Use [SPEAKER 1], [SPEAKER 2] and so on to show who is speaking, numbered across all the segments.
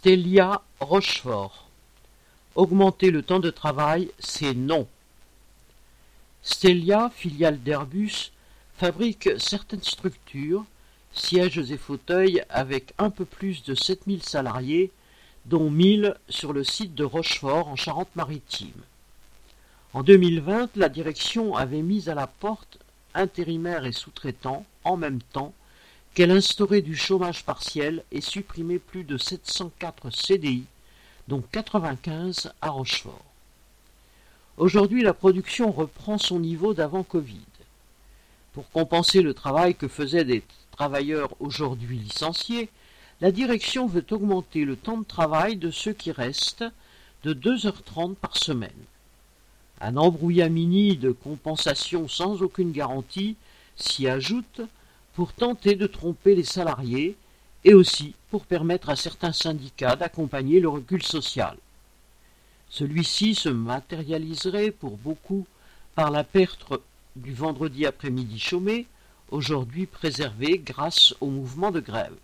[SPEAKER 1] Stélia Rochefort. Augmenter le temps de travail, c'est non. Stélia, filiale d'Airbus, fabrique certaines structures, sièges et fauteuils avec un peu plus de 7000 salariés, dont 1000 sur le site de Rochefort en Charente-Maritime. En 2020, la direction avait mis à la porte intérimaires et sous-traitants en même temps qu'elle instaurait du chômage partiel et supprimait plus de 704 CDI, dont 95 à Rochefort. Aujourd'hui, la production reprend son niveau d'avant Covid. Pour compenser le travail que faisaient des travailleurs aujourd'hui licenciés, la direction veut augmenter le temps de travail de ceux qui restent de 2h30 par semaine. Un embrouillamini de compensation sans aucune garantie s'y ajoute pour tenter de tromper les salariés et aussi pour permettre à certains syndicats d'accompagner le recul social. Celui-ci se matérialiserait pour beaucoup par la perte du vendredi après-midi chômé, aujourd'hui préservé grâce au mouvement de grève.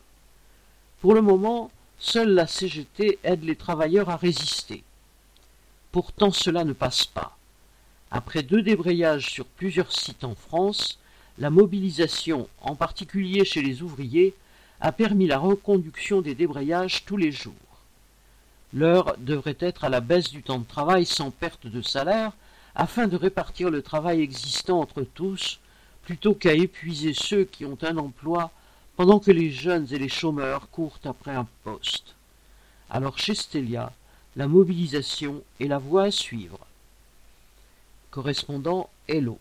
[SPEAKER 1] Pour le moment, seule la CGT aide les travailleurs à résister. Pourtant cela ne passe pas. Après deux débrayages sur plusieurs sites en France, la mobilisation, en particulier chez les ouvriers, a permis la reconduction des débrayages tous les jours. L'heure devrait être à la baisse du temps de travail sans perte de salaire, afin de répartir le travail existant entre tous, plutôt qu'à épuiser ceux qui ont un emploi pendant que les jeunes et les chômeurs courent après un poste. Alors chez Stelia, la mobilisation est la voie à suivre. Correspondant Hello.